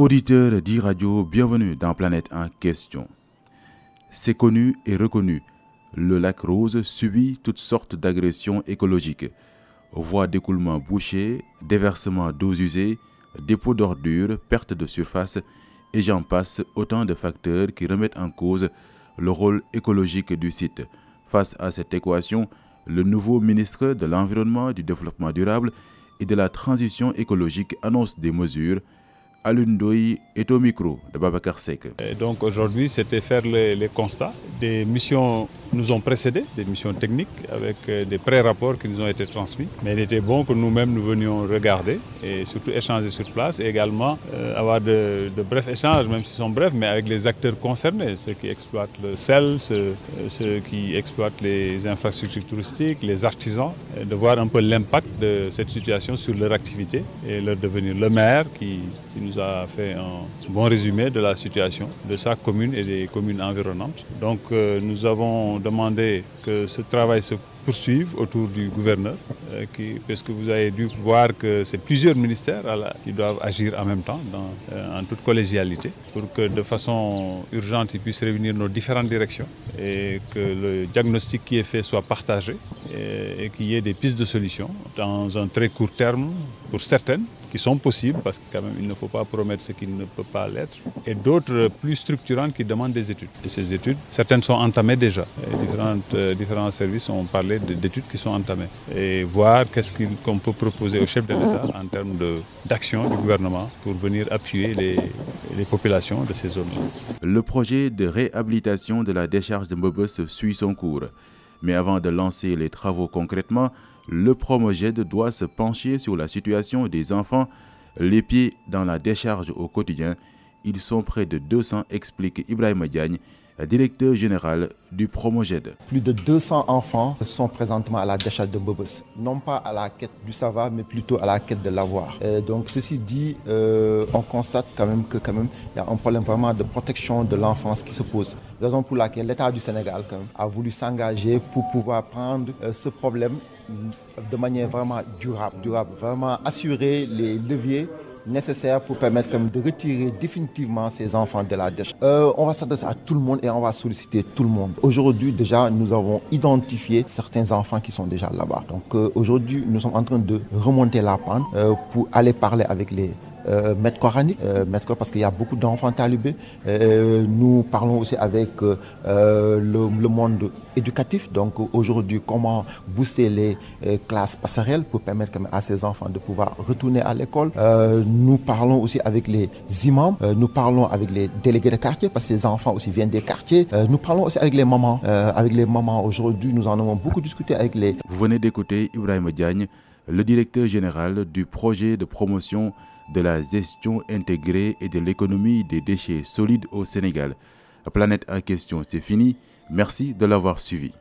Auditeurs d'e-radio, bienvenue dans Planète en question. C'est connu et reconnu, le lac Rose subit toutes sortes d'agressions écologiques. Voies d'écoulement bouchées, déversement d'eau usées, dépôts d'ordures, perte de surface et j'en passe autant de facteurs qui remettent en cause le rôle écologique du site. Face à cette équation, le nouveau ministre de l'Environnement, du Développement durable et de la Transition écologique annonce des mesures Alundoï est au micro de Babacar Sek. donc aujourd'hui, c'était faire les, constats. Des missions nous ont précédés, des missions techniques avec euh, des pré-rapports qui nous ont été transmis. Mais il était bon que nous-mêmes nous venions regarder et surtout échanger sur place et également euh, avoir de, brefs échanges, même s'ils sont brefs, mais avec les acteurs concernés, ceux qui exploitent le sel, ceux, euh, qui exploitent les infrastructures touristiques, les artisans, de voir un peu l'impact de cette situation sur leur activité et leur devenir. Le maire qui nous a fait un bon résumé de la situation de sa commune et des communes environnantes. Donc nous avons demandé que ce travail se poursuive autour du gouverneur, euh, parce que vous avez dû voir que c'est plusieurs ministères qui doivent agir en même temps, euh, en toute collégialité, pour que de façon urgente ils puissent réunir nos différentes directions et que le diagnostic qui est fait soit partagé et, qu'il y ait des pistes de solutions dans un très court terme pour certaines qui sont possibles, parce que ne faut pas promettre ce qui ne peut pas l'être, et d'autres plus structurantes qui demandent des études. Et ces études, certaines sont entamées déjà. Euh, différents services ont parlé d'études qui sont entamées. Qu'est-ce qu'on peut proposer au chef de l'État en termes d'action du gouvernement pour venir appuyer les, populations de ces zones-là. Le projet de réhabilitation de la décharge de Mbobos suit son cours. Mais avant de lancer les travaux concrètement, le Promoged doit se pencher sur la situation des enfants les pieds dans la décharge au quotidien. Ils sont près de 200, explique Ibrahim Diagne, directeur général du Promoged. Plus de 200 enfants sont présentement à la décharge de Bobos. Non pas à la quête du savoir, mais plutôt à la quête de l'avoir. Donc ceci dit, euh, on constate quand même que y a un problème vraiment de protection de l'enfance qui se pose. Raison pour laquelle l'État du Sénégal a voulu s'engager pour pouvoir prendre euh, ce problème de manière vraiment durable, durable, vraiment assurer les leviers nécessaires pour permettre de retirer définitivement ces enfants de la dèche. Euh, on va s'adresser à tout le monde et on va solliciter tout le monde. Aujourd'hui déjà, nous avons identifié certains enfants qui sont déjà là-bas. Donc euh, aujourd'hui, nous sommes en train de remonter la pente euh, pour aller parler avec les euh, maître coranique, euh, parce qu'il y a beaucoup d'enfants talibés. Euh, nous parlons aussi avec le, le, monde éducatif. Donc aujourd'hui, comment booster les classes passerelles pour permettre à ces enfants de pouvoir retourner à l'école. nous parlons aussi avec les imams, nous parlons avec les délégués de quartier parce que ces enfants aussi viennent des quartiers. nous parlons aussi avec les mamans. avec les mamans aujourd'hui, nous en avons beaucoup discuté avec les... Vous venez d'écouter Ibrahim Diagne, le directeur général du projet de promotion de la gestion intégrée et de l'économie des déchets solides au Sénégal. La planète en question, c'est fini. Merci de l'avoir suivi.